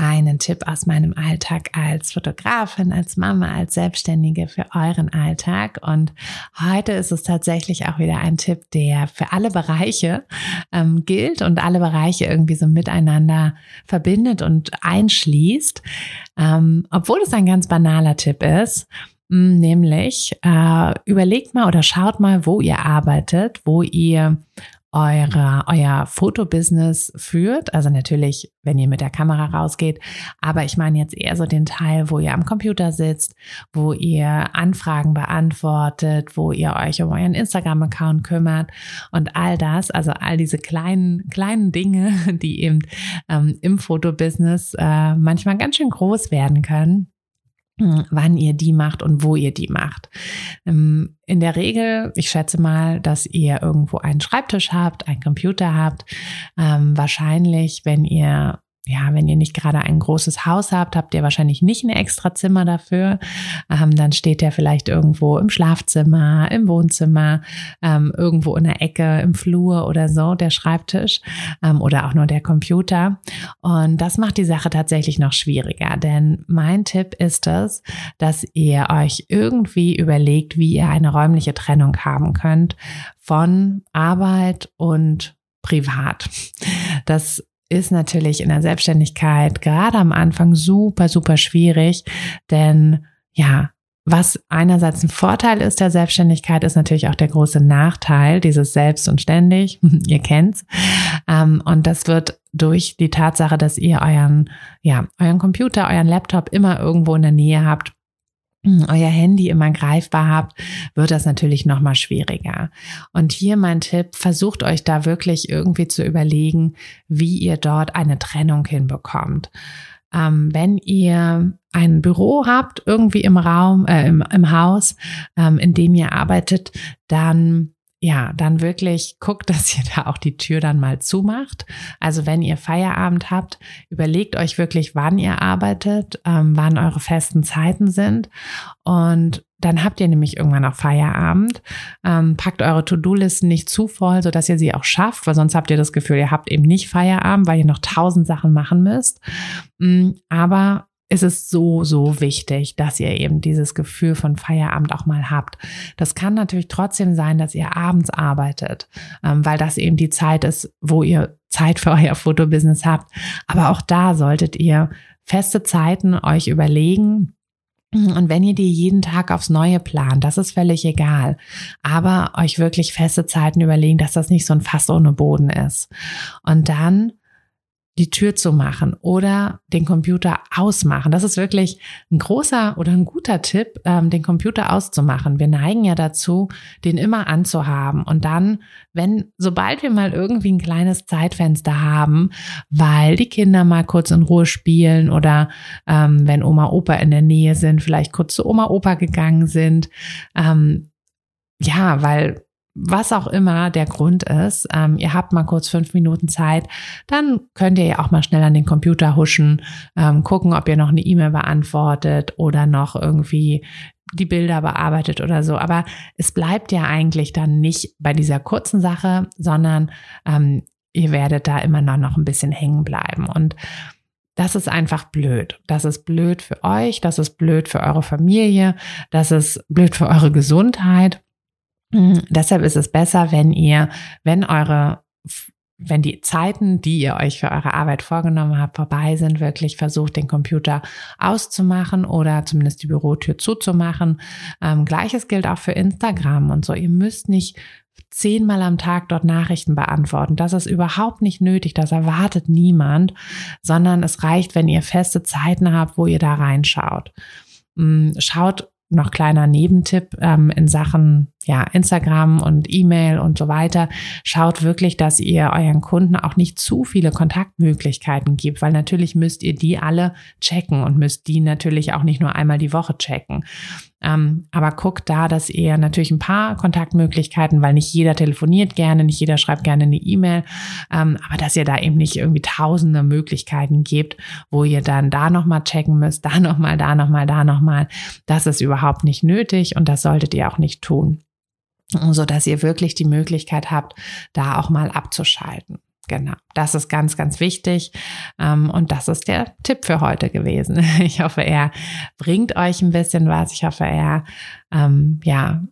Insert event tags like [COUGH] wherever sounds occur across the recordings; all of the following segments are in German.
einen Tipp aus meinem Alltag als Fotografin, als Mama, als Selbstständige für euren Alltag. Und heute ist es tatsächlich auch wieder ein Tipp, der für alle Bereiche ähm, gilt und alle Bereiche irgendwie so miteinander verbindet und einschließt. Ähm, obwohl es ein ganz banaler Tipp ist, Nämlich äh, überlegt mal oder schaut mal, wo ihr arbeitet, wo ihr eure, euer Fotobusiness führt. Also natürlich, wenn ihr mit der Kamera rausgeht. Aber ich meine jetzt eher so den Teil, wo ihr am Computer sitzt, wo ihr Anfragen beantwortet, wo ihr euch um euren Instagram-Account kümmert und all das. Also all diese kleinen, kleinen Dinge, [LAUGHS] die eben ähm, im Fotobusiness äh, manchmal ganz schön groß werden können wann ihr die macht und wo ihr die macht. Ähm, in der Regel, ich schätze mal, dass ihr irgendwo einen Schreibtisch habt, einen Computer habt. Ähm, wahrscheinlich, wenn ihr ja, wenn ihr nicht gerade ein großes Haus habt, habt ihr wahrscheinlich nicht ein extra Zimmer dafür. Ähm, dann steht der vielleicht irgendwo im Schlafzimmer, im Wohnzimmer, ähm, irgendwo in der Ecke, im Flur oder so, der Schreibtisch ähm, oder auch nur der Computer. Und das macht die Sache tatsächlich noch schwieriger, denn mein Tipp ist es, dass ihr euch irgendwie überlegt, wie ihr eine räumliche Trennung haben könnt von Arbeit und privat. Das ist natürlich in der Selbstständigkeit gerade am Anfang super, super schwierig, denn ja, was einerseits ein Vorteil ist der Selbstständigkeit, ist natürlich auch der große Nachteil, dieses Selbst und ständig, [LAUGHS] ihr kennt's. Ähm, und das wird durch die Tatsache, dass ihr euren, ja, euren Computer, euren Laptop immer irgendwo in der Nähe habt, euer Handy immer greifbar habt, wird das natürlich noch mal schwieriger. Und hier mein Tipp, versucht euch da wirklich irgendwie zu überlegen, wie ihr dort eine Trennung hinbekommt. Ähm, wenn ihr ein Büro habt, irgendwie im Raum, äh, im, im Haus, ähm, in dem ihr arbeitet, dann ja, dann wirklich guckt, [LAUGHS] dass ihr da auch die Tür dann mal zumacht. Also wenn ihr Feierabend habt, überlegt euch wirklich, wann ihr arbeitet, ähm, wann eure festen Zeiten sind. Und dann habt ihr nämlich irgendwann auch Feierabend. Ähm, packt eure To-Do-Listen nicht zu voll, sodass ihr sie auch schafft, weil sonst habt ihr das Gefühl, ihr habt eben nicht Feierabend, weil ihr noch tausend Sachen machen müsst. Mm, aber ist es so, so wichtig, dass ihr eben dieses Gefühl von Feierabend auch mal habt. Das kann natürlich trotzdem sein, dass ihr abends arbeitet, ähm, weil das eben die Zeit ist, wo ihr Zeit für euer Fotobusiness habt. Aber auch da solltet ihr feste Zeiten euch überlegen, und wenn ihr die jeden Tag aufs Neue plant, das ist völlig egal. Aber euch wirklich feste Zeiten überlegen, dass das nicht so ein Fass ohne Boden ist. Und dann die Tür zu machen oder den Computer ausmachen. Das ist wirklich ein großer oder ein guter Tipp, ähm, den Computer auszumachen. Wir neigen ja dazu, den immer anzuhaben. Und dann, wenn, sobald wir mal irgendwie ein kleines Zeitfenster haben, weil die Kinder mal kurz in Ruhe spielen oder ähm, wenn Oma, Opa in der Nähe sind, vielleicht kurz zu Oma, Opa gegangen sind, ähm, ja, weil was auch immer der Grund ist, ähm, ihr habt mal kurz fünf Minuten Zeit, dann könnt ihr ja auch mal schnell an den Computer huschen, ähm, gucken, ob ihr noch eine E-Mail beantwortet oder noch irgendwie die Bilder bearbeitet oder so. Aber es bleibt ja eigentlich dann nicht bei dieser kurzen Sache, sondern ähm, ihr werdet da immer noch, noch ein bisschen hängen bleiben. Und das ist einfach blöd. Das ist blöd für euch, das ist blöd für eure Familie, das ist blöd für eure Gesundheit. Mhm. Deshalb ist es besser, wenn ihr, wenn eure wenn die Zeiten, die ihr euch für eure Arbeit vorgenommen habt, vorbei sind, wirklich versucht, den Computer auszumachen oder zumindest die Bürotür zuzumachen. Ähm, Gleiches gilt auch für Instagram und so. Ihr müsst nicht zehnmal am Tag dort Nachrichten beantworten. Das ist überhaupt nicht nötig. Das erwartet niemand, sondern es reicht, wenn ihr feste Zeiten habt, wo ihr da reinschaut. Mm, schaut noch kleiner Nebentipp ähm, in Sachen ja, Instagram und E-Mail und so weiter. Schaut wirklich, dass ihr euren Kunden auch nicht zu viele Kontaktmöglichkeiten gibt, weil natürlich müsst ihr die alle checken und müsst die natürlich auch nicht nur einmal die Woche checken. Ähm, aber guckt da, dass ihr natürlich ein paar Kontaktmöglichkeiten, weil nicht jeder telefoniert gerne, nicht jeder schreibt gerne eine E-Mail, ähm, aber dass ihr da eben nicht irgendwie tausende Möglichkeiten gebt, wo ihr dann da nochmal checken müsst, [LAUGHS] da nochmal, da nochmal, da nochmal. Das ist überhaupt nicht nötig und das solltet ihr auch nicht tun so dass ihr wirklich die Möglichkeit habt, da auch mal abzuschalten. Genau, das ist ganz, ganz wichtig. Ähm, und das ist der Tipp für heute gewesen. [LAUGHS] Ich hoffe, er bringt euch ein bisschen was. Ich hoffe, er, ähm, ja,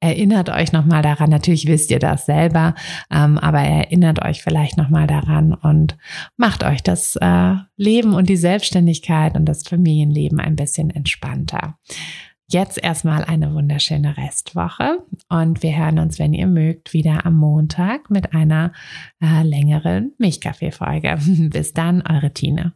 erinnert euch nochmal daran. Natürlich wisst ihr das selber, ähm, aber erinnert euch vielleicht nochmal daran und macht euch das äh, Leben und die Selbstständigkeit und das Familienleben ein bisschen entspannter. Jetzt erstmal eine wunderschöne Restwoche und wir hören uns, wenn ihr mögt, wieder am Montag mit einer äh, längeren Milchkaffee-Folge. [LAUGHS] Bis dann, eure Tine.